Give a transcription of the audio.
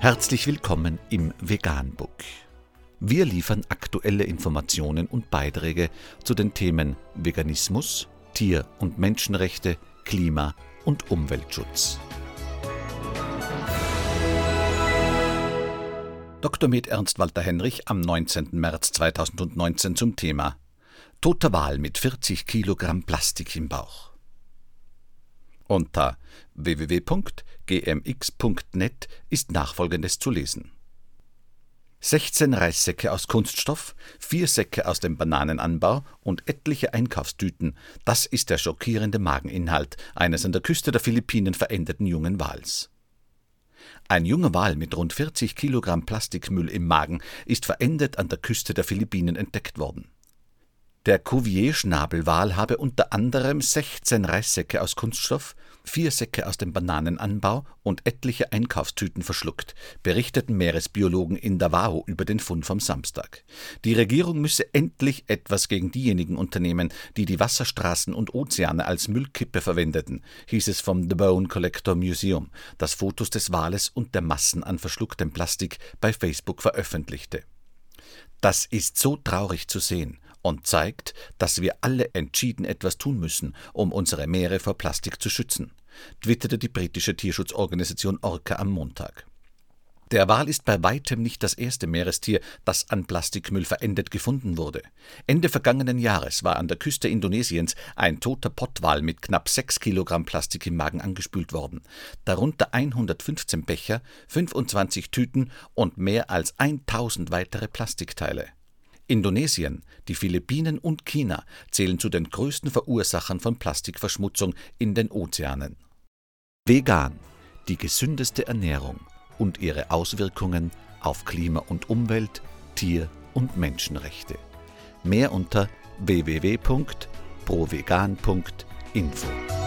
Herzlich willkommen im Veganbook. Wir liefern aktuelle Informationen und Beiträge zu den Themen Veganismus, Tier- und Menschenrechte, Klima- und Umweltschutz. Dr. Med Ernst Walter Henrich am 19. März 2019 zum Thema Toter Wal mit 40 Kilogramm Plastik im Bauch. Unter www.gmx.net ist nachfolgendes zu lesen. 16 Reissäcke aus Kunststoff, vier Säcke aus dem Bananenanbau und etliche Einkaufstüten, das ist der schockierende Mageninhalt eines an der Küste der Philippinen verendeten jungen Wals. Ein junger Wal mit rund 40 Kilogramm Plastikmüll im Magen ist verendet an der Küste der Philippinen entdeckt worden. Der Cuvier-Schnabelwal habe unter anderem 16 Reissäcke aus Kunststoff, vier Säcke aus dem Bananenanbau und etliche Einkaufstüten verschluckt, berichteten Meeresbiologen in Davao über den Fund vom Samstag. Die Regierung müsse endlich etwas gegen diejenigen unternehmen, die die Wasserstraßen und Ozeane als Müllkippe verwendeten, hieß es vom The Bone Collector Museum, das Fotos des Wales und der Massen an verschlucktem Plastik bei Facebook veröffentlichte. Das ist so traurig zu sehen und zeigt, dass wir alle entschieden etwas tun müssen, um unsere Meere vor Plastik zu schützen, twitterte die britische Tierschutzorganisation Orca am Montag. Der Wal ist bei weitem nicht das erste Meerestier, das an Plastikmüll verendet gefunden wurde. Ende vergangenen Jahres war an der Küste Indonesiens ein toter Pottwal mit knapp 6 Kilogramm Plastik im Magen angespült worden, darunter 115 Becher, 25 Tüten und mehr als 1000 weitere Plastikteile. Indonesien, die Philippinen und China zählen zu den größten Verursachern von Plastikverschmutzung in den Ozeanen. Vegan, die gesündeste Ernährung und ihre Auswirkungen auf Klima und Umwelt, Tier- und Menschenrechte. Mehr unter www.provegan.info.